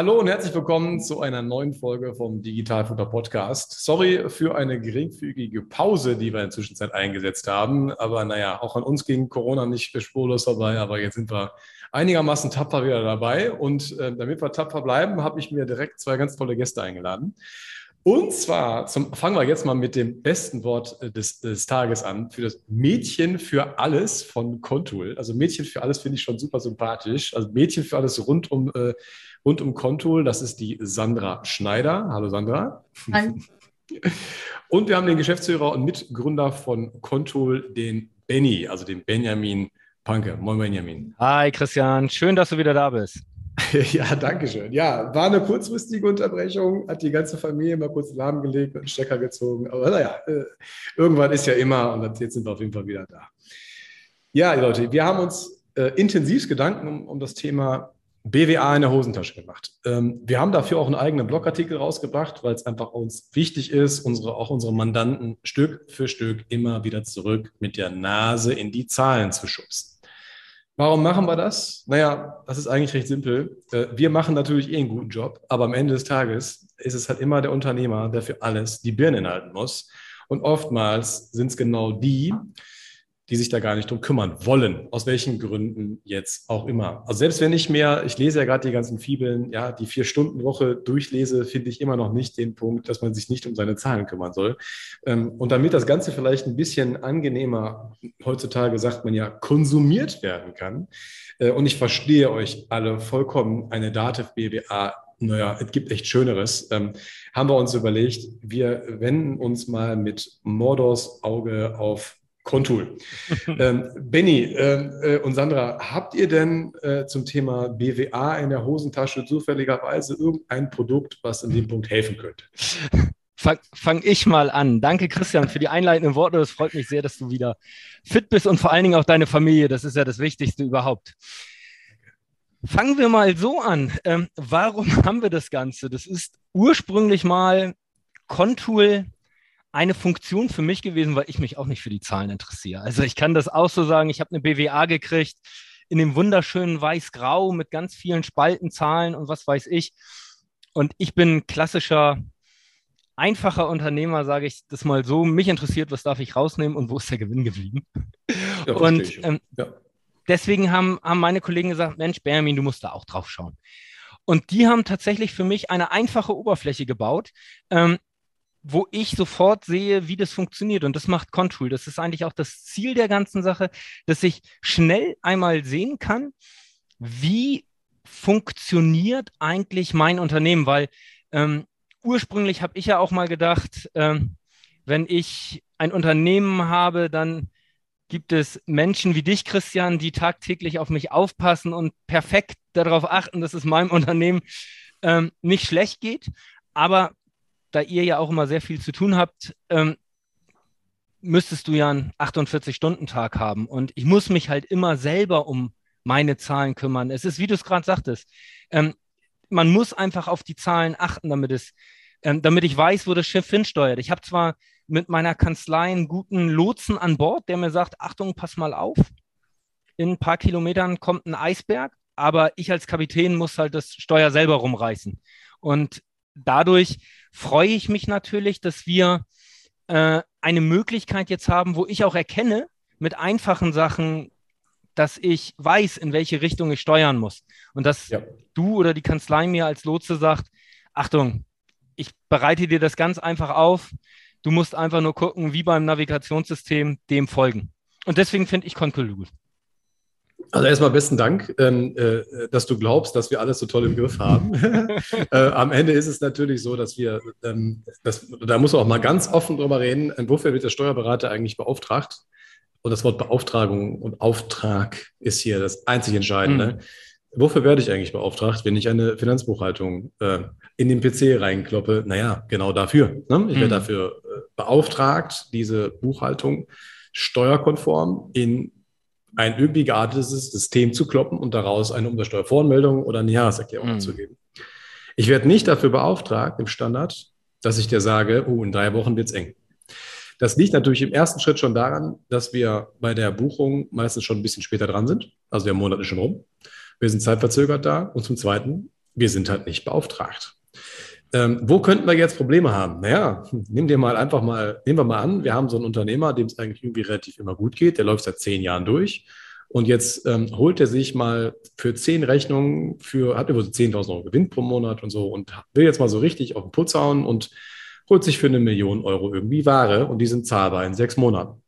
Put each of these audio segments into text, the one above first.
Hallo und herzlich willkommen zu einer neuen Folge vom Digitalfutter Podcast. Sorry für eine geringfügige Pause, die wir in der Zwischenzeit eingesetzt haben. Aber naja, auch an uns ging Corona nicht spurlos dabei. Aber jetzt sind wir einigermaßen tapfer wieder dabei. Und äh, damit wir tapfer bleiben, habe ich mir direkt zwei ganz tolle Gäste eingeladen. Und zwar zum, fangen wir jetzt mal mit dem besten Wort äh, des, des Tages an, für das Mädchen für alles von Contool. Also Mädchen für alles finde ich schon super sympathisch. Also Mädchen für alles rund um äh, rund um Contool. Das ist die Sandra Schneider. Hallo Sandra. Hi. Und wir haben den Geschäftsführer und Mitgründer von Contool, den Benny, also den Benjamin Panke. Moin Benjamin. Hi Christian, schön, dass du wieder da bist. ja, danke schön. Ja, war eine kurzfristige Unterbrechung, hat die ganze Familie mal kurz lahmgelegt und einen Stecker gezogen. Aber naja, äh, irgendwann ist ja immer und jetzt sind wir auf jeden Fall wieder da. Ja, Leute, wir haben uns äh, intensiv Gedanken um, um das Thema BWA in der Hosentasche gemacht. Ähm, wir haben dafür auch einen eigenen Blogartikel rausgebracht, weil es einfach uns wichtig ist, unsere, auch unsere Mandanten Stück für Stück immer wieder zurück mit der Nase in die Zahlen zu schubsen. Warum machen wir das? Naja, das ist eigentlich recht simpel. Äh, wir machen natürlich eh einen guten Job, aber am Ende des Tages ist es halt immer der Unternehmer, der für alles die Birne halten muss. Und oftmals sind es genau die, die sich da gar nicht drum kümmern wollen, aus welchen Gründen jetzt auch immer. Also selbst wenn ich mehr, ich lese ja gerade die ganzen Fibeln, ja, die Vier-Stunden-Woche durchlese, finde ich immer noch nicht den Punkt, dass man sich nicht um seine Zahlen kümmern soll. Ähm, und damit das Ganze vielleicht ein bisschen angenehmer, heutzutage sagt man ja, konsumiert werden kann, äh, und ich verstehe euch alle vollkommen, eine Dativ BWA naja, es gibt echt Schöneres, ähm, haben wir uns überlegt, wir wenden uns mal mit Mordors Auge auf Kontul. ähm, Benny ähm, äh, und Sandra, habt ihr denn äh, zum Thema BWA in der Hosentasche zufälligerweise irgendein Produkt, was in dem Punkt helfen könnte? Fang, fang ich mal an. Danke, Christian, für die einleitenden Worte. Es freut mich sehr, dass du wieder fit bist und vor allen Dingen auch deine Familie. Das ist ja das Wichtigste überhaupt. Fangen wir mal so an. Ähm, warum haben wir das Ganze? Das ist ursprünglich mal Contool eine Funktion für mich gewesen, weil ich mich auch nicht für die Zahlen interessiere. Also ich kann das auch so sagen, ich habe eine BWA gekriegt in dem wunderschönen Weiß-Grau mit ganz vielen Spaltenzahlen und was weiß ich. Und ich bin klassischer, einfacher Unternehmer, sage ich das mal so. Mich interessiert, was darf ich rausnehmen und wo ist der Gewinn geblieben? Ja, und ähm, ja. deswegen haben, haben meine Kollegen gesagt, Mensch, Benjamin, du musst da auch drauf schauen. Und die haben tatsächlich für mich eine einfache Oberfläche gebaut, ähm, wo ich sofort sehe, wie das funktioniert. Und das macht Control. Das ist eigentlich auch das Ziel der ganzen Sache, dass ich schnell einmal sehen kann, wie funktioniert eigentlich mein Unternehmen, weil ähm, ursprünglich habe ich ja auch mal gedacht, ähm, wenn ich ein Unternehmen habe, dann gibt es Menschen wie dich, Christian, die tagtäglich auf mich aufpassen und perfekt darauf achten, dass es meinem Unternehmen ähm, nicht schlecht geht. Aber da ihr ja auch immer sehr viel zu tun habt, ähm, müsstest du ja einen 48-Stunden-Tag haben. Und ich muss mich halt immer selber um meine Zahlen kümmern. Es ist, wie du es gerade sagtest, ähm, man muss einfach auf die Zahlen achten, damit es, ähm, damit ich weiß, wo das Schiff hinsteuert. Ich habe zwar mit meiner Kanzlei einen guten Lotsen an Bord, der mir sagt, Achtung, pass mal auf, in ein paar Kilometern kommt ein Eisberg, aber ich als Kapitän muss halt das Steuer selber rumreißen. Und dadurch freue ich mich natürlich, dass wir äh, eine Möglichkeit jetzt haben, wo ich auch erkenne, mit einfachen Sachen, dass ich weiß, in welche Richtung ich steuern muss. Und dass ja. du oder die Kanzlei mir als Lotse sagt, Achtung, ich bereite dir das ganz einfach auf. Du musst einfach nur gucken, wie beim Navigationssystem dem folgen. Und deswegen finde ich Concul gut. Also erstmal besten Dank, ähm, äh, dass du glaubst, dass wir alles so toll im Griff haben. äh, am Ende ist es natürlich so, dass wir, ähm, das, da muss man auch mal ganz offen drüber reden, wofür wird der Steuerberater eigentlich beauftragt? Und das Wort Beauftragung und Auftrag ist hier das einzig Entscheidende. Mhm. wofür werde ich eigentlich beauftragt, wenn ich eine Finanzbuchhaltung äh, in den PC reinkloppe? Naja, genau dafür. Ne? Ich werde mhm. dafür äh, beauftragt, diese Buchhaltung steuerkonform in ein irgendwie geartetes System zu kloppen und daraus eine Umsatzsteuervoranmeldung oder eine Jahreserklärung mhm. zu geben. Ich werde nicht dafür beauftragt im Standard, dass ich dir sage, oh, in drei Wochen wird es eng. Das liegt natürlich im ersten Schritt schon daran, dass wir bei der Buchung meistens schon ein bisschen später dran sind. Also der Monat ist schon rum. Wir sind zeitverzögert da. Und zum Zweiten, wir sind halt nicht beauftragt. Ähm, wo könnten wir jetzt Probleme haben? Naja, nimm dir mal einfach mal, nehmen wir mal an, wir haben so einen Unternehmer, dem es eigentlich irgendwie relativ immer gut geht, der läuft seit zehn Jahren durch. Und jetzt ähm, holt er sich mal für zehn Rechnungen, für, hat über so 10.000 Euro Gewinn pro Monat und so und will jetzt mal so richtig auf den Putz hauen und holt sich für eine Million Euro irgendwie Ware und die sind zahlbar in sechs Monaten.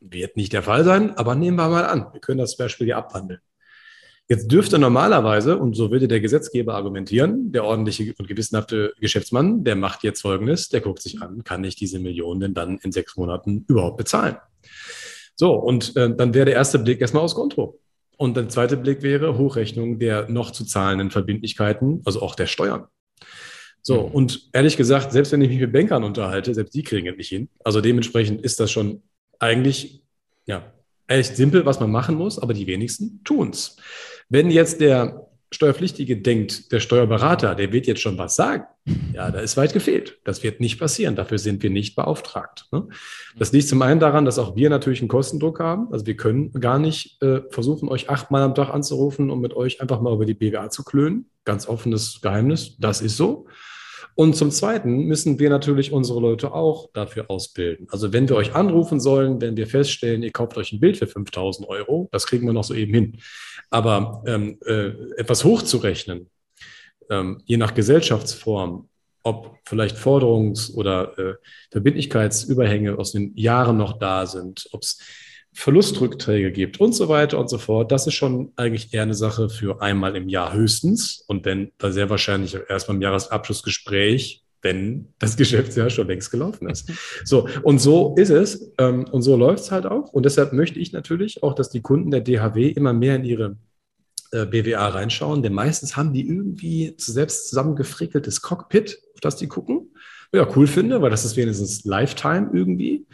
Wird nicht der Fall sein, aber nehmen wir mal an. Wir können das Beispiel hier abwandeln. Jetzt dürfte normalerweise, und so würde der Gesetzgeber argumentieren, der ordentliche und gewissenhafte Geschäftsmann, der macht jetzt Folgendes, der guckt sich an, kann ich diese Millionen denn dann in sechs Monaten überhaupt bezahlen? So, und äh, dann wäre der erste Blick erstmal aus Konto. Und der zweite Blick wäre Hochrechnung der noch zu zahlenden Verbindlichkeiten, also auch der Steuern. So, mhm. und ehrlich gesagt, selbst wenn ich mich mit Bankern unterhalte, selbst die kriegen es nicht hin. Also dementsprechend ist das schon eigentlich, ja, echt simpel, was man machen muss, aber die wenigsten tun es. Wenn jetzt der Steuerpflichtige denkt, der Steuerberater, der wird jetzt schon was sagen, ja, da ist weit gefehlt. Das wird nicht passieren. Dafür sind wir nicht beauftragt. Ne? Das liegt zum einen daran, dass auch wir natürlich einen Kostendruck haben. Also wir können gar nicht äh, versuchen, euch achtmal am Tag anzurufen und mit euch einfach mal über die BWA zu klönen. Ganz offenes Geheimnis. Das ist so. Und zum Zweiten müssen wir natürlich unsere Leute auch dafür ausbilden. Also wenn wir euch anrufen sollen, wenn wir feststellen, ihr kauft euch ein Bild für 5000 Euro, das kriegen wir noch so eben hin. Aber ähm, äh, etwas hochzurechnen, ähm, je nach Gesellschaftsform, ob vielleicht Forderungs- oder äh, Verbindlichkeitsüberhänge aus den Jahren noch da sind, ob es Verlustrückträge gibt und so weiter und so fort. Das ist schon eigentlich eher eine Sache für einmal im Jahr höchstens und dann da sehr wahrscheinlich erst beim Jahresabschlussgespräch, wenn das Geschäftsjahr schon längst gelaufen ist. So, und so ist es ähm, und so läuft es halt auch. Und deshalb möchte ich natürlich auch, dass die Kunden der DHW immer mehr in ihre äh, BWA reinschauen, denn meistens haben die irgendwie selbst zusammengefrickeltes Cockpit, auf das die gucken. Ja, cool finde, weil das ist wenigstens Lifetime irgendwie.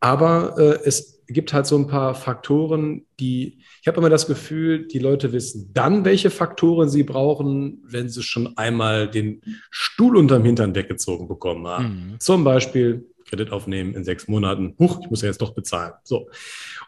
Aber äh, es gibt halt so ein paar Faktoren, die, ich habe immer das Gefühl, die Leute wissen dann, welche Faktoren sie brauchen, wenn sie schon einmal den Stuhl unterm Hintern weggezogen bekommen haben. Mhm. Zum Beispiel Kredit aufnehmen in sechs Monaten. Huch, ich muss ja jetzt doch bezahlen. So.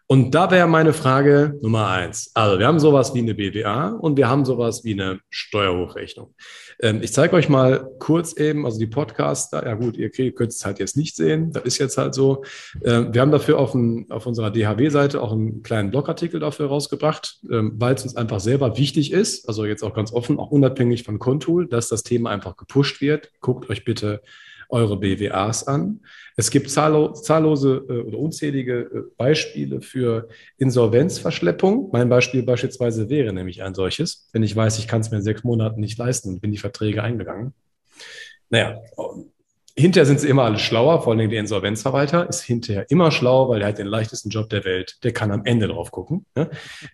Und da wäre meine Frage Nummer eins. Also, wir haben sowas wie eine BWA und wir haben sowas wie eine Steuerhochrechnung. Ähm, ich zeige euch mal kurz eben, also die Podcasts, ja gut, ihr könnt es halt jetzt nicht sehen, das ist jetzt halt so. Ähm, wir haben dafür auf, ein, auf unserer DHW-Seite auch einen kleinen Blogartikel dafür rausgebracht, ähm, weil es uns einfach selber wichtig ist, also jetzt auch ganz offen, auch unabhängig von Contool, dass das Thema einfach gepusht wird. Guckt euch bitte eure BWAs an. Es gibt zahllose äh, oder unzählige äh, Beispiele für Insolvenzverschleppung. Mein Beispiel beispielsweise wäre nämlich ein solches, wenn ich weiß, ich kann es mir in sechs Monaten nicht leisten und bin die Verträge eingegangen. Naja, hinterher sind sie immer alle schlauer, vor allem der Insolvenzverwalter ist hinterher immer schlauer, weil er hat den leichtesten Job der Welt. Der kann am Ende drauf gucken. Ne?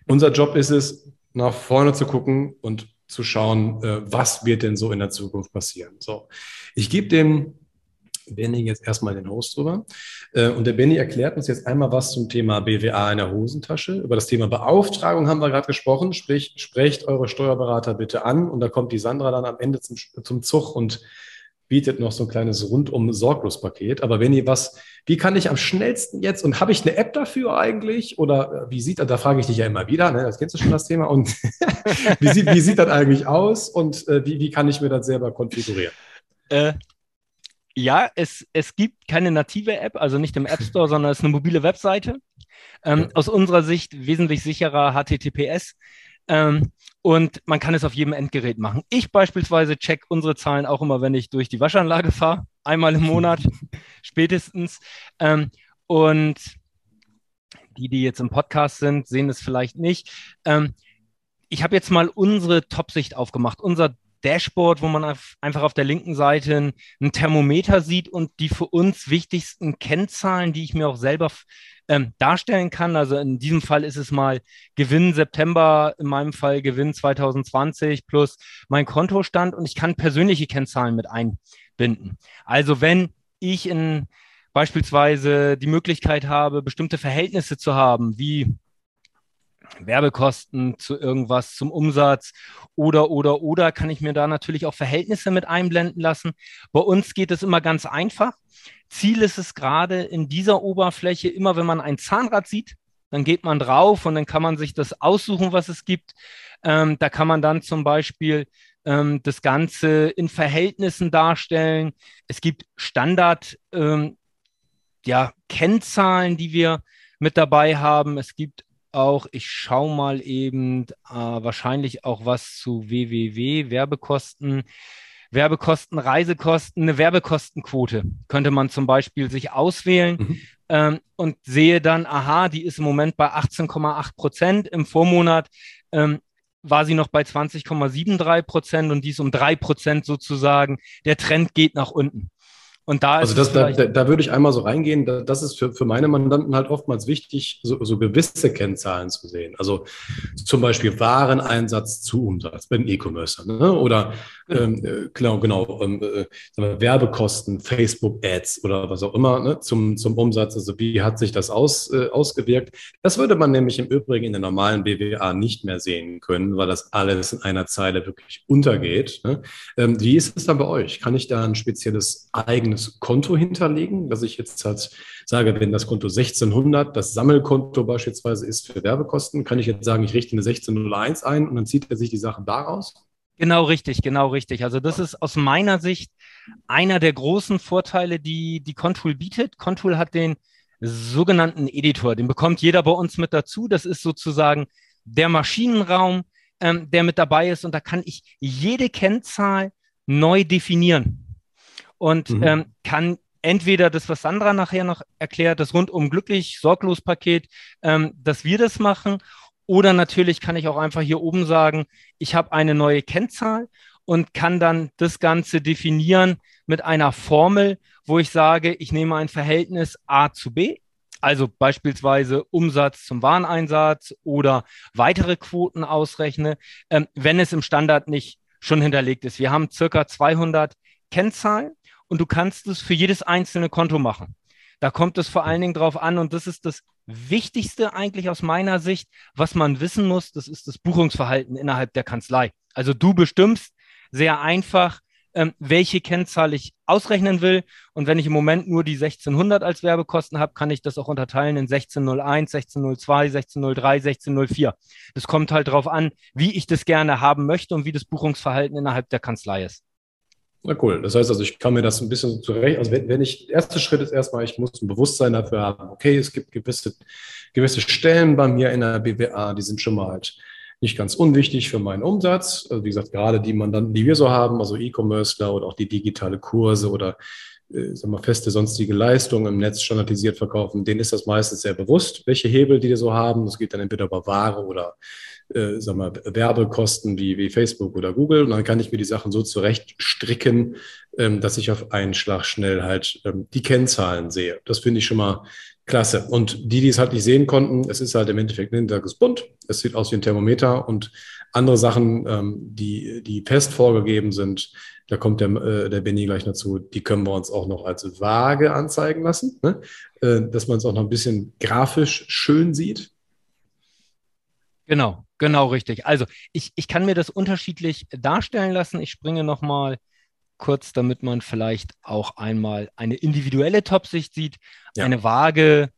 Unser Job ist es, nach vorne zu gucken und zu schauen, äh, was wird denn so in der Zukunft passieren. So, ich gebe dem Benny jetzt erstmal den Host drüber. Äh, und der Benny erklärt uns jetzt einmal was zum Thema BWA in der Hosentasche. Über das Thema Beauftragung haben wir gerade gesprochen. Sprich, sprecht eure Steuerberater bitte an. Und da kommt die Sandra dann am Ende zum, zum Zug und bietet noch so ein kleines rundum sorglos Paket. Aber wenn was, wie kann ich am schnellsten jetzt und habe ich eine App dafür eigentlich oder äh, wie sieht das, da frage ich dich ja immer wieder, ne? das kennst du schon das Thema und wie, sieht, wie sieht das eigentlich aus und äh, wie, wie kann ich mir das selber konfigurieren? Äh, ja, es, es gibt keine native App, also nicht im App Store, sondern es ist eine mobile Webseite. Ähm, ja. Aus unserer Sicht wesentlich sicherer HTTPS. Ähm, und man kann es auf jedem Endgerät machen. Ich beispielsweise check unsere Zahlen auch immer, wenn ich durch die Waschanlage fahre, einmal im Monat spätestens. Ähm, und die, die jetzt im Podcast sind, sehen es vielleicht nicht. Ähm, ich habe jetzt mal unsere Top-Sicht aufgemacht, unser Dashboard, wo man einfach auf der linken Seite ein, Thermometer sieht und die für uns wichtigsten Kennzahlen, die ich mir auch selber ähm, darstellen kann. Also in diesem Fall ist es mal Gewinn September, in meinem Fall Gewinn 2020 plus mein Kontostand und ich kann persönliche Kennzahlen mit einbinden. Also wenn ich in beispielsweise die Möglichkeit habe, bestimmte Verhältnisse zu haben, wie Werbekosten zu irgendwas, zum Umsatz oder, oder, oder kann ich mir da natürlich auch Verhältnisse mit einblenden lassen. Bei uns geht es immer ganz einfach. Ziel ist es gerade in dieser Oberfläche, immer wenn man ein Zahnrad sieht, dann geht man drauf und dann kann man sich das aussuchen, was es gibt. Ähm, da kann man dann zum Beispiel ähm, das Ganze in Verhältnissen darstellen. Es gibt Standard, ähm, ja, Kennzahlen, die wir mit dabei haben. Es gibt auch, ich schaue mal eben, äh, wahrscheinlich auch was zu www, Werbekosten. Werbekosten, Reisekosten, eine Werbekostenquote könnte man zum Beispiel sich auswählen mhm. ähm, und sehe dann, aha, die ist im Moment bei 18,8 Prozent. Im Vormonat ähm, war sie noch bei 20,73 Prozent und dies um drei Prozent sozusagen. Der Trend geht nach unten. Und da also das, da, da, würde ich einmal so reingehen, das ist für, für meine Mandanten halt oftmals wichtig, so, so gewisse Kennzahlen zu sehen. Also zum Beispiel Wareneinsatz zu Umsatz beim E-Commerce ne? oder ähm, äh, genau, genau ähm, äh, Werbekosten, Facebook-Ads oder was auch immer ne? zum, zum Umsatz. Also wie hat sich das aus, äh, ausgewirkt? Das würde man nämlich im Übrigen in der normalen BWA nicht mehr sehen können, weil das alles in einer Zeile wirklich untergeht. Ne? Ähm, wie ist es dann bei euch? Kann ich da ein spezielles eigenes eigenes Konto hinterlegen, dass ich jetzt halt sage, wenn das Konto 1600 das Sammelkonto beispielsweise ist für Werbekosten, kann ich jetzt sagen, ich richte eine 1601 ein und dann zieht er sich die Sachen daraus? Genau richtig, genau richtig. Also das ist aus meiner Sicht einer der großen Vorteile, die die Contool bietet. Contool hat den sogenannten Editor, den bekommt jeder bei uns mit dazu. Das ist sozusagen der Maschinenraum, ähm, der mit dabei ist und da kann ich jede Kennzahl neu definieren und mhm. ähm, kann entweder das, was Sandra nachher noch erklärt, das rundum glücklich, sorglos Paket, ähm, dass wir das machen. Oder natürlich kann ich auch einfach hier oben sagen, ich habe eine neue Kennzahl und kann dann das Ganze definieren mit einer Formel, wo ich sage, ich nehme ein Verhältnis A zu B, also beispielsweise Umsatz zum Wareneinsatz oder weitere Quoten ausrechne, ähm, wenn es im Standard nicht schon hinterlegt ist. Wir haben circa 200 Kennzahlen und du kannst es für jedes einzelne Konto machen. Da kommt es vor allen Dingen drauf an und das ist das Wichtigste eigentlich aus meiner Sicht, was man wissen muss, das ist das Buchungsverhalten innerhalb der Kanzlei. Also du bestimmst sehr einfach, ähm, welche Kennzahl ich ausrechnen will. Und wenn ich im Moment nur die 1600 als Werbekosten habe, kann ich das auch unterteilen in 1601, 1602, 1603, 1604. Das kommt halt darauf an, wie ich das gerne haben möchte und wie das Buchungsverhalten innerhalb der Kanzlei ist. Na cool. Das heißt also, ich kann mir das ein bisschen zurecht. Also wenn, wenn ich, der erste Schritt ist erstmal, ich muss ein Bewusstsein dafür haben, okay, es gibt gewisse, gewisse Stellen bei mir in der BWA, die sind schon mal halt nicht ganz unwichtig für meinen Umsatz. Also wie gesagt, gerade die Mandanten, die wir so haben, also E-Commercer oder auch die digitale Kurse oder äh, sagen wir, feste sonstige Leistungen im Netz standardisiert verkaufen, denen ist das meistens sehr bewusst, welche Hebel die so haben. Das geht dann entweder über Ware oder äh, sag mal, Werbekosten wie, wie Facebook oder Google. Und dann kann ich mir die Sachen so zurecht stricken, ähm, dass ich auf einen Schlag schnell halt ähm, die Kennzahlen sehe. Das finde ich schon mal klasse. Und die, die es halt nicht sehen konnten, es ist halt im Endeffekt ein ist bunt. Es sieht aus wie ein Thermometer und andere Sachen, ähm, die, die fest vorgegeben sind, da kommt der, äh, der Benny gleich dazu, die können wir uns auch noch als Waage anzeigen lassen, ne? äh, dass man es auch noch ein bisschen grafisch schön sieht. Genau, genau richtig. Also ich, ich kann mir das unterschiedlich darstellen lassen. Ich springe nochmal kurz, damit man vielleicht auch einmal eine individuelle Top-Sicht sieht, ja. eine Waage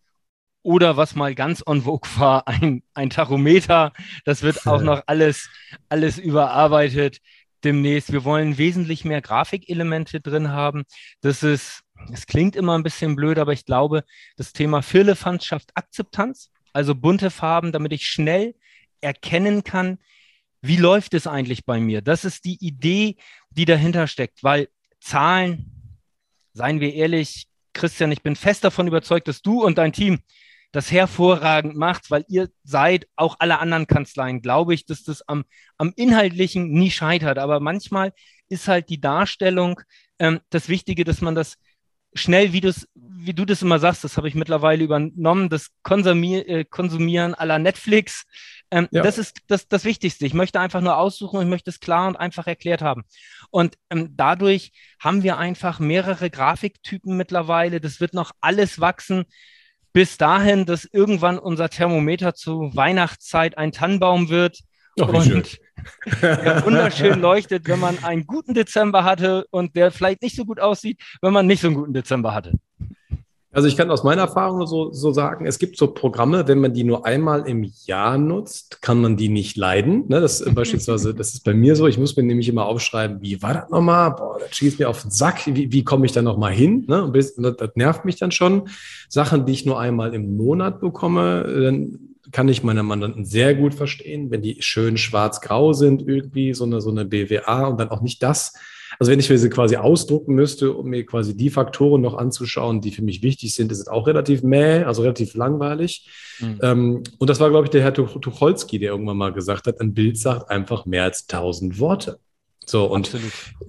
oder was mal ganz on vogue war, ein, ein Tachometer. Das wird auch noch alles, alles überarbeitet demnächst. Wir wollen wesentlich mehr Grafikelemente drin haben. Das ist, es klingt immer ein bisschen blöd, aber ich glaube, das Thema Firlefanz schafft Akzeptanz. Also bunte Farben, damit ich schnell erkennen kann, wie läuft es eigentlich bei mir? Das ist die Idee, die dahinter steckt, weil Zahlen, seien wir ehrlich, Christian, ich bin fest davon überzeugt, dass du und dein Team das hervorragend macht, weil ihr seid, auch alle anderen Kanzleien, glaube ich, dass das am, am Inhaltlichen nie scheitert. Aber manchmal ist halt die Darstellung ähm, das Wichtige, dass man das schnell, wie, wie du das immer sagst, das habe ich mittlerweile übernommen, das Konsumier äh, Konsumieren aller Netflix. Ähm, ja. Das ist das, das Wichtigste. Ich möchte einfach nur aussuchen und ich möchte es klar und einfach erklärt haben. Und ähm, dadurch haben wir einfach mehrere Grafiktypen mittlerweile. Das wird noch alles wachsen bis dahin, dass irgendwann unser Thermometer zu Weihnachtszeit ein Tannenbaum wird. Oh, und der wunderschön leuchtet, wenn man einen guten Dezember hatte und der vielleicht nicht so gut aussieht, wenn man nicht so einen guten Dezember hatte. Also ich kann aus meiner Erfahrung so, so sagen, es gibt so Programme, wenn man die nur einmal im Jahr nutzt, kann man die nicht leiden. Ne, das beispielsweise, das ist bei mir so, ich muss mir nämlich immer aufschreiben, wie war das nochmal? Boah, das schießt mir auf den Sack, wie, wie komme ich da nochmal hin? Ne? Das, das nervt mich dann schon. Sachen, die ich nur einmal im Monat bekomme, dann kann ich meine Mandanten sehr gut verstehen, wenn die schön schwarz-grau sind, irgendwie, so eine, so eine BWA und dann auch nicht das. Also wenn ich mir sie quasi ausdrucken müsste, um mir quasi die Faktoren noch anzuschauen, die für mich wichtig sind, ist es auch relativ mäh, also relativ langweilig. Mhm. Ähm, und das war, glaube ich, der Herr Tucholsky, der irgendwann mal gesagt hat, ein Bild sagt einfach mehr als tausend Worte. So, und,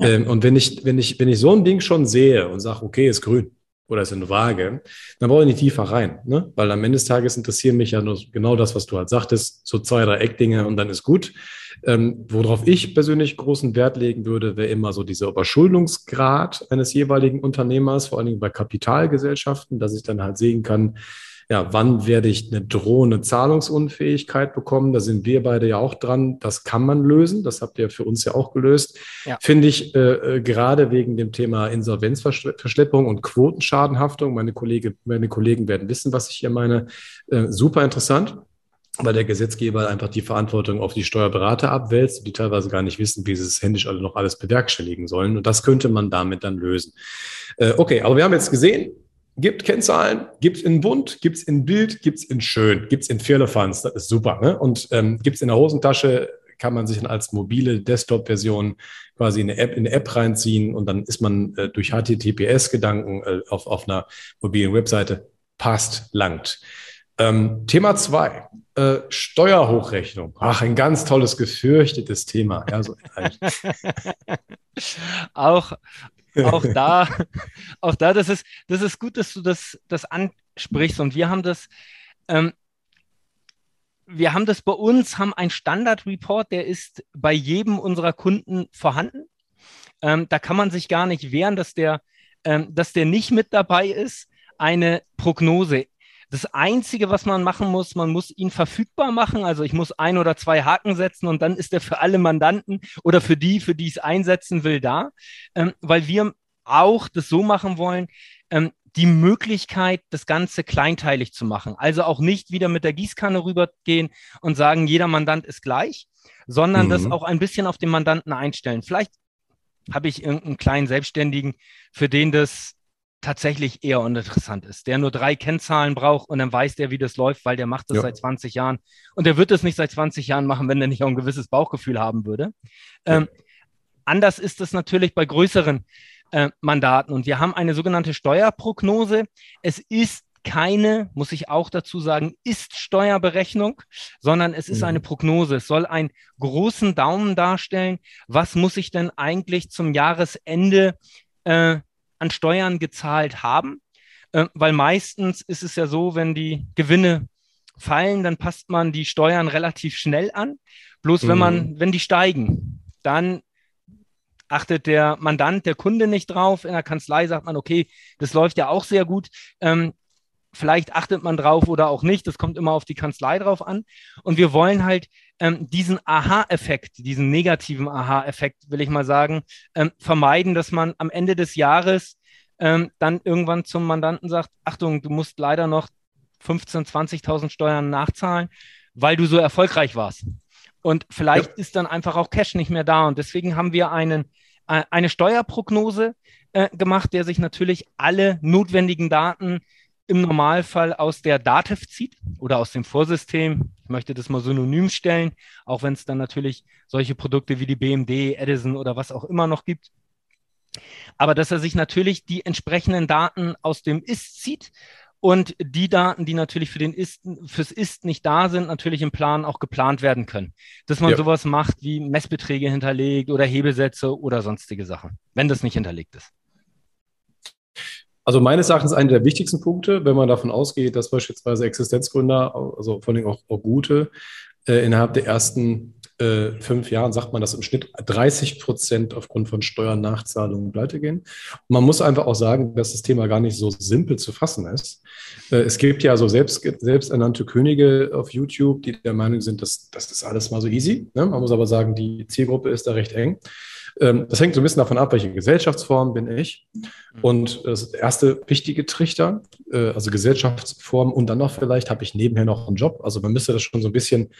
ähm, und wenn ich, wenn ich, wenn ich so ein Ding schon sehe und sage, okay, ist grün, oder ist eine Waage, dann brauche ich nicht tiefer rein, ne? weil am Ende des Tages interessieren mich ja nur genau das, was du halt sagtest, so zwei, drei Eckdinge und dann ist gut. Ähm, worauf ich persönlich großen Wert legen würde, wäre immer so dieser Überschuldungsgrad eines jeweiligen Unternehmers, vor allen Dingen bei Kapitalgesellschaften, dass ich dann halt sehen kann, ja, wann werde ich eine drohende Zahlungsunfähigkeit bekommen? Da sind wir beide ja auch dran. Das kann man lösen. Das habt ihr für uns ja auch gelöst. Ja. Finde ich äh, äh gerade wegen dem Thema Insolvenzverschleppung und Quotenschadenhaftung. Meine, Kollege, meine Kollegen werden wissen, was ich hier meine. Äh, super interessant weil der Gesetzgeber einfach die Verantwortung auf die Steuerberater abwälzt, die teilweise gar nicht wissen, wie sie es händisch alle noch alles bewerkstelligen sollen. Und das könnte man damit dann lösen. Äh, okay, aber wir haben jetzt gesehen, gibt Kennzahlen, gibt es in bunt, gibt es in Bild, gibt es in schön, gibt es in Firlefanz, das ist super. Ne? Und ähm, gibt es in der Hosentasche, kann man sich dann als mobile Desktop-Version quasi in eine App, in eine App reinziehen und dann ist man äh, durch HTTPS-Gedanken äh, auf, auf einer mobilen Webseite, passt, langt. Ähm, Thema zwei, äh, Steuerhochrechnung. Ach, ein ganz tolles, gefürchtetes Thema. Ja, so auch, auch da, auch da, das ist, das ist gut, dass du das, das ansprichst. Und wir haben das, ähm, wir haben das bei uns, haben einen Standard-Report, der ist bei jedem unserer Kunden vorhanden. Ähm, da kann man sich gar nicht wehren, dass der, ähm, dass der nicht mit dabei ist. Eine Prognose. Das Einzige, was man machen muss, man muss ihn verfügbar machen. Also ich muss ein oder zwei Haken setzen und dann ist er für alle Mandanten oder für die, für die ich es einsetzen will, da. Ähm, weil wir auch das so machen wollen, ähm, die Möglichkeit, das Ganze kleinteilig zu machen. Also auch nicht wieder mit der Gießkanne rübergehen und sagen, jeder Mandant ist gleich, sondern mhm. das auch ein bisschen auf den Mandanten einstellen. Vielleicht habe ich irgendeinen kleinen Selbstständigen, für den das tatsächlich eher uninteressant ist, der nur drei Kennzahlen braucht und dann weiß der, wie das läuft, weil der macht das ja. seit 20 Jahren. Und der wird es nicht seit 20 Jahren machen, wenn er nicht auch ein gewisses Bauchgefühl haben würde. Ähm, anders ist es natürlich bei größeren äh, Mandaten. Und wir haben eine sogenannte Steuerprognose. Es ist keine, muss ich auch dazu sagen, ist Steuerberechnung, sondern es ist mhm. eine Prognose. Es soll einen großen Daumen darstellen. Was muss ich denn eigentlich zum Jahresende äh, an Steuern gezahlt haben. Äh, weil meistens ist es ja so, wenn die Gewinne fallen, dann passt man die Steuern relativ schnell an. Bloß mhm. wenn man, mhm. wenn die steigen, dann achtet der Mandant, der Kunde nicht drauf. In der Kanzlei sagt man, okay, das läuft ja auch sehr gut. Ähm, vielleicht achtet man drauf oder auch nicht. Das kommt immer auf die Kanzlei drauf an. Und wir wollen halt ähm, diesen Aha-Effekt, diesen negativen Aha-Effekt, will ich mal sagen, ähm, vermeiden, dass man am Ende des Jahres ähm, dann irgendwann zum Mandanten sagt, Achtung, du musst leider noch 15.000, 20.000 Steuern nachzahlen, weil du so erfolgreich warst. Und vielleicht ja. ist dann einfach auch Cash nicht mehr da. Und deswegen haben wir einen, äh, eine Steuerprognose äh, gemacht, der sich natürlich alle notwendigen Daten im Normalfall aus der Dativ zieht oder aus dem Vorsystem. Ich möchte das mal synonym stellen, auch wenn es dann natürlich solche Produkte wie die BMD, Edison oder was auch immer noch gibt. Aber dass er sich natürlich die entsprechenden Daten aus dem Ist zieht und die Daten, die natürlich für den Ist, fürs Ist nicht da sind, natürlich im Plan auch geplant werden können. Dass man ja. sowas macht wie Messbeträge hinterlegt oder Hebesätze oder sonstige Sachen, wenn das nicht hinterlegt ist. Also meines Erachtens einer der wichtigsten Punkte, wenn man davon ausgeht, dass beispielsweise Existenzgründer, also vor allem auch, auch gute, äh, innerhalb der ersten äh, fünf Jahren sagt man, dass im Schnitt 30 Prozent aufgrund von Steuernachzahlungen pleite gehen. Und man muss einfach auch sagen, dass das Thema gar nicht so simpel zu fassen ist. Äh, es gibt ja so selbst, selbsternannte Könige auf YouTube, die der Meinung sind, dass das ist alles mal so easy. Ne? Man muss aber sagen, die Zielgruppe ist da recht eng. Ähm, das hängt so ein bisschen davon ab, welche Gesellschaftsform bin ich. Mhm. Und das erste wichtige Trichter, äh, also Gesellschaftsform und dann noch vielleicht habe ich nebenher noch einen Job. Also man müsste das schon so ein bisschen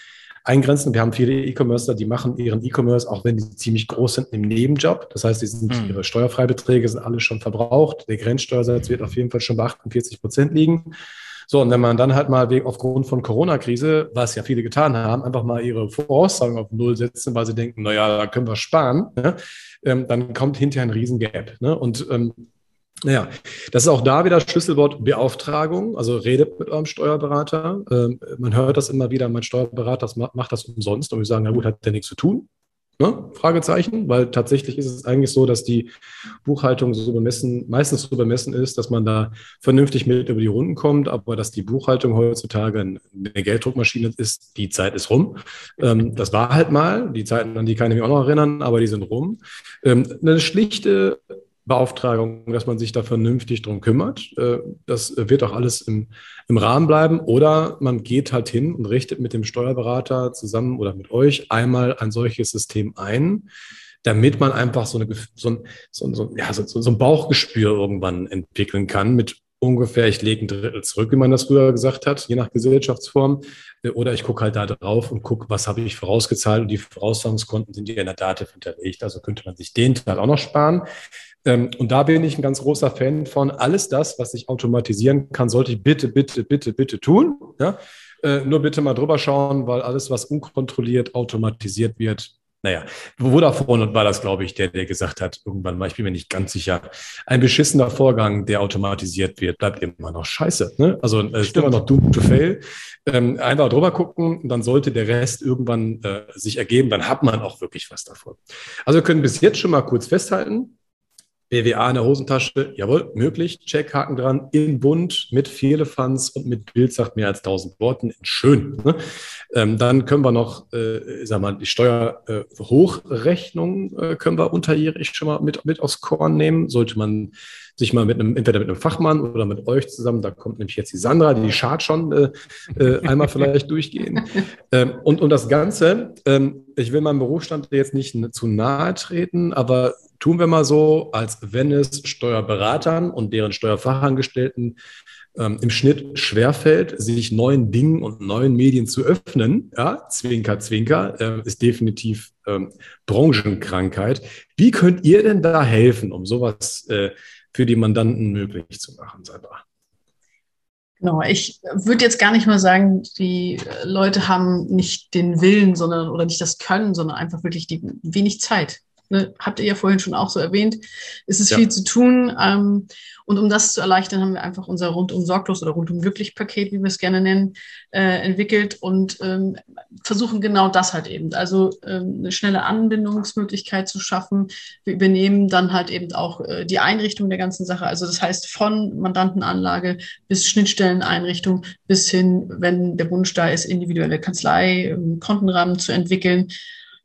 eingrenzen. Wir haben viele E-Commercer, die machen ihren E-Commerce, auch wenn die ziemlich groß sind, im Nebenjob. Das heißt, die sind, mhm. ihre Steuerfreibeträge sind alle schon verbraucht. Der Grenzsteuersatz wird auf jeden Fall schon bei 48 Prozent liegen. So, und wenn man dann halt mal aufgrund von Corona-Krise, was ja viele getan haben, einfach mal ihre Voraussagen auf Null setzen, weil sie denken, naja, da können wir sparen, ne? ähm, dann kommt hinterher ein Riesengap. Ne? Und ähm, naja, das ist auch da wieder Schlüsselwort Beauftragung. Also redet mit eurem Steuerberater. Ähm, man hört das immer wieder, mein Steuerberater macht das umsonst. Und wir sagen, na gut, hat der nichts zu tun. Ne? Fragezeichen, weil tatsächlich ist es eigentlich so, dass die Buchhaltung so bemessen, meistens so bemessen ist, dass man da vernünftig mit über die Runden kommt, aber dass die Buchhaltung heutzutage eine Gelddruckmaschine ist, die Zeit ist rum. Ähm, das war halt mal, die Zeiten, an die kann ich mich auch noch erinnern, aber die sind rum. Ähm, eine schlichte Beauftragung, dass man sich da vernünftig drum kümmert. Äh, das wird auch alles im, im Rahmen bleiben. Oder man geht halt hin und richtet mit dem Steuerberater zusammen oder mit euch einmal ein solches System ein, damit man einfach so, eine, so, ein, so, so, ja, so ein Bauchgespür irgendwann entwickeln kann mit ungefähr, ich lege ein Drittel zurück, wie man das früher gesagt hat, je nach Gesellschaftsform. Äh, oder ich gucke halt da drauf und gucke, was habe ich vorausgezahlt und die Vorauszahlungskonten sind hier in der Dativ hinterlegt. Also könnte man sich den Teil auch noch sparen. Ähm, und da bin ich ein ganz großer Fan von. Alles das, was ich automatisieren kann, sollte ich bitte, bitte, bitte, bitte tun. Ja? Äh, nur bitte mal drüber schauen, weil alles, was unkontrolliert automatisiert wird, naja, Vodafone war das, glaube ich, der, der gesagt hat, irgendwann mal, ich bin mir nicht ganz sicher, ein beschissener Vorgang, der automatisiert wird, bleibt immer noch scheiße. Ne? Also es ist immer noch doom to fail. Ähm, einfach drüber gucken, dann sollte der Rest irgendwann äh, sich ergeben, dann hat man auch wirklich was davon. Also wir können bis jetzt schon mal kurz festhalten, BWA in der Hosentasche, jawohl, möglich, Checkhaken dran, in bunt, mit Fehlefanz und mit Bild sagt mehr als 1000 Worten, schön. Ne? Ähm, dann können wir noch, äh, sag mal, die Steuerhochrechnung äh, äh, können wir unterjährig schon mal mit, mit aufs Korn nehmen. Sollte man sich mal mit einem, entweder mit einem Fachmann oder mit euch zusammen, da kommt nämlich jetzt die Sandra, die Chart schon äh, äh, einmal vielleicht durchgehen. Ähm, und, und das Ganze, ähm, ich will meinem Berufsstand jetzt nicht zu nahe treten, aber tun wir mal so, als wenn es Steuerberatern und deren Steuerfachangestellten ähm, im Schnitt schwerfällt, sich neuen Dingen und neuen Medien zu öffnen. Ja, Zwinker, Zwinker, äh, ist definitiv ähm, Branchenkrankheit. Wie könnt ihr denn da helfen, um sowas äh, für die Mandanten möglich zu machen, Sandra? Genau, ich würde jetzt gar nicht mal sagen, die Leute haben nicht den Willen, sondern oder nicht das Können, sondern einfach wirklich die wenig Zeit ne, habt ihr ja vorhin schon auch so erwähnt, ist es ja. viel zu tun. Ähm, und um das zu erleichtern, haben wir einfach unser rundum sorglos oder rundum glücklich Paket, wie wir es gerne nennen, äh, entwickelt und ähm, versuchen genau das halt eben. Also ähm, eine schnelle Anbindungsmöglichkeit zu schaffen. Wir übernehmen dann halt eben auch äh, die Einrichtung der ganzen Sache. Also das heißt von Mandantenanlage bis Schnittstelleneinrichtung bis hin, wenn der Wunsch da ist, individuelle Kanzlei, ähm, Kontenrahmen zu entwickeln.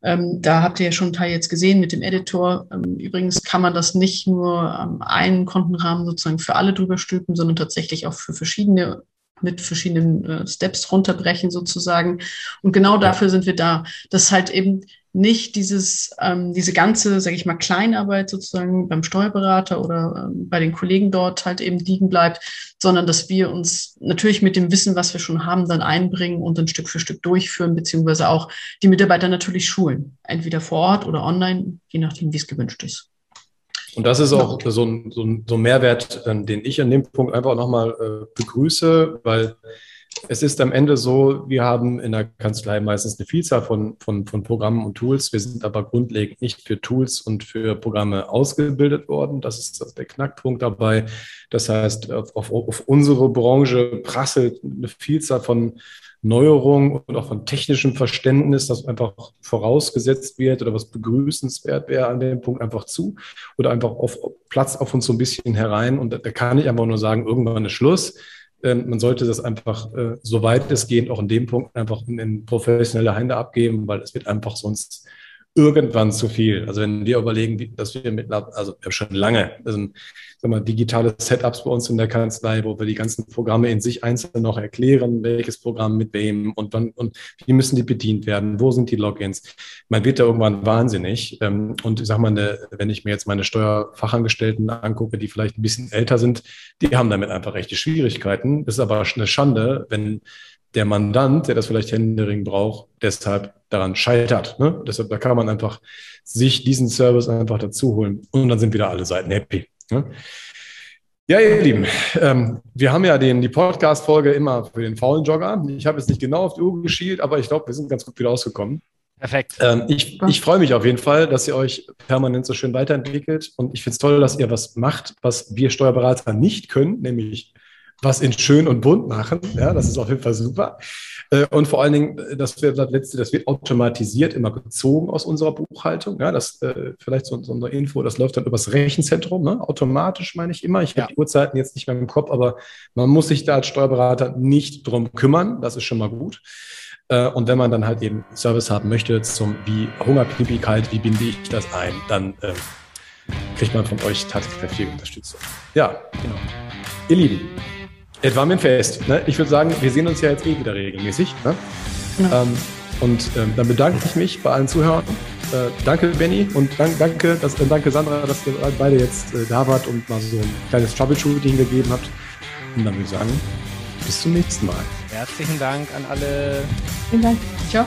Ähm, da habt ihr ja schon einen Teil jetzt gesehen mit dem Editor. Ähm, übrigens kann man das nicht nur ähm, einen Kontenrahmen sozusagen für alle drüber stülpen, sondern tatsächlich auch für verschiedene mit verschiedenen äh, Steps runterbrechen sozusagen. Und genau dafür sind wir da, dass halt eben nicht dieses, ähm, diese ganze, sage ich mal, Kleinarbeit sozusagen beim Steuerberater oder ähm, bei den Kollegen dort halt eben liegen bleibt, sondern dass wir uns natürlich mit dem Wissen, was wir schon haben, dann einbringen und dann Stück für Stück durchführen, beziehungsweise auch die Mitarbeiter natürlich schulen, entweder vor Ort oder online, je nachdem, wie es gewünscht ist. Und das ist auch so ein, so ein, so ein Mehrwert, äh, den ich an dem Punkt einfach nochmal äh, begrüße, weil es ist am Ende so, wir haben in der Kanzlei meistens eine Vielzahl von, von, von Programmen und Tools. Wir sind aber grundlegend nicht für Tools und für Programme ausgebildet worden. Das ist der Knackpunkt dabei. Das heißt, auf, auf unsere Branche prasselt eine Vielzahl von Neuerungen und auch von technischem Verständnis, das einfach vorausgesetzt wird oder was begrüßenswert wäre an dem Punkt einfach zu oder einfach auf Platz auf uns so ein bisschen herein. Und da kann ich einfach nur sagen, irgendwann ist Schluss ähm, man sollte das einfach, äh, soweit es geht, auch in dem Punkt einfach in, in professionelle Hände abgeben, weil es wird einfach sonst irgendwann zu viel. Also wenn wir überlegen, dass wir mit, also wir haben schon lange, also sag mal, digitale Setups bei uns in der Kanzlei, wo wir die ganzen Programme in sich einzeln noch erklären, welches Programm mit wem und wann und wie müssen die bedient werden, wo sind die Logins. Man wird da irgendwann wahnsinnig. Ähm, und ich sag mal, wenn ich mir jetzt meine Steuerfachangestellten angucke, die vielleicht ein bisschen älter sind, die haben damit einfach echte Schwierigkeiten. Das ist aber eine Schande, wenn der Mandant, der das vielleicht Händering braucht, deshalb daran scheitert. Ne? Deshalb, da kann man einfach sich diesen Service einfach dazu holen und dann sind wieder alle Seiten happy. Ja, ihr Lieben, ähm, wir haben ja den, die Podcast-Folge immer für den faulen Jogger. Ich habe jetzt nicht genau auf die Uhr geschielt, aber ich glaube, wir sind ganz gut wieder rausgekommen. Perfekt. Ähm, ich ich freue mich auf jeden Fall, dass ihr euch permanent so schön weiterentwickelt. Und ich finde es toll, dass ihr was macht, was wir Steuerberater nicht können, nämlich was in schön und bunt machen. Ja, das ist auf jeden Fall super. Äh, und vor allen Dingen, äh, das wird das letzte, das wird automatisiert immer gezogen aus unserer Buchhaltung. Ja, das äh, vielleicht so, so eine Info, das läuft dann übers Rechenzentrum, ne? automatisch meine ich immer. Ich habe die Uhrzeiten jetzt nicht mehr im Kopf, aber man muss sich da als Steuerberater nicht drum kümmern. Das ist schon mal gut. Und wenn man dann halt eben Service haben möchte zum wie Hungerknippigkeit, wie binde ich das ein, dann äh, kriegt man von euch tatkräftige Unterstützung. Ja, genau. Ihr Lieben, es war mir ein Fest. Ne? Ich würde sagen, wir sehen uns ja jetzt eh wieder regelmäßig. Ne? Ja. Ähm, und ähm, dann bedanke ich mich bei allen Zuhörern. Äh, danke, Benny, und dank, danke, dass, äh, danke, Sandra, dass ihr beide jetzt äh, da wart und mal so ein kleines Troubleshooting gegeben habt. Und dann würde ich sagen, bis zum nächsten Mal. Herzlichen Dank an alle. Vielen Dank. Ciao.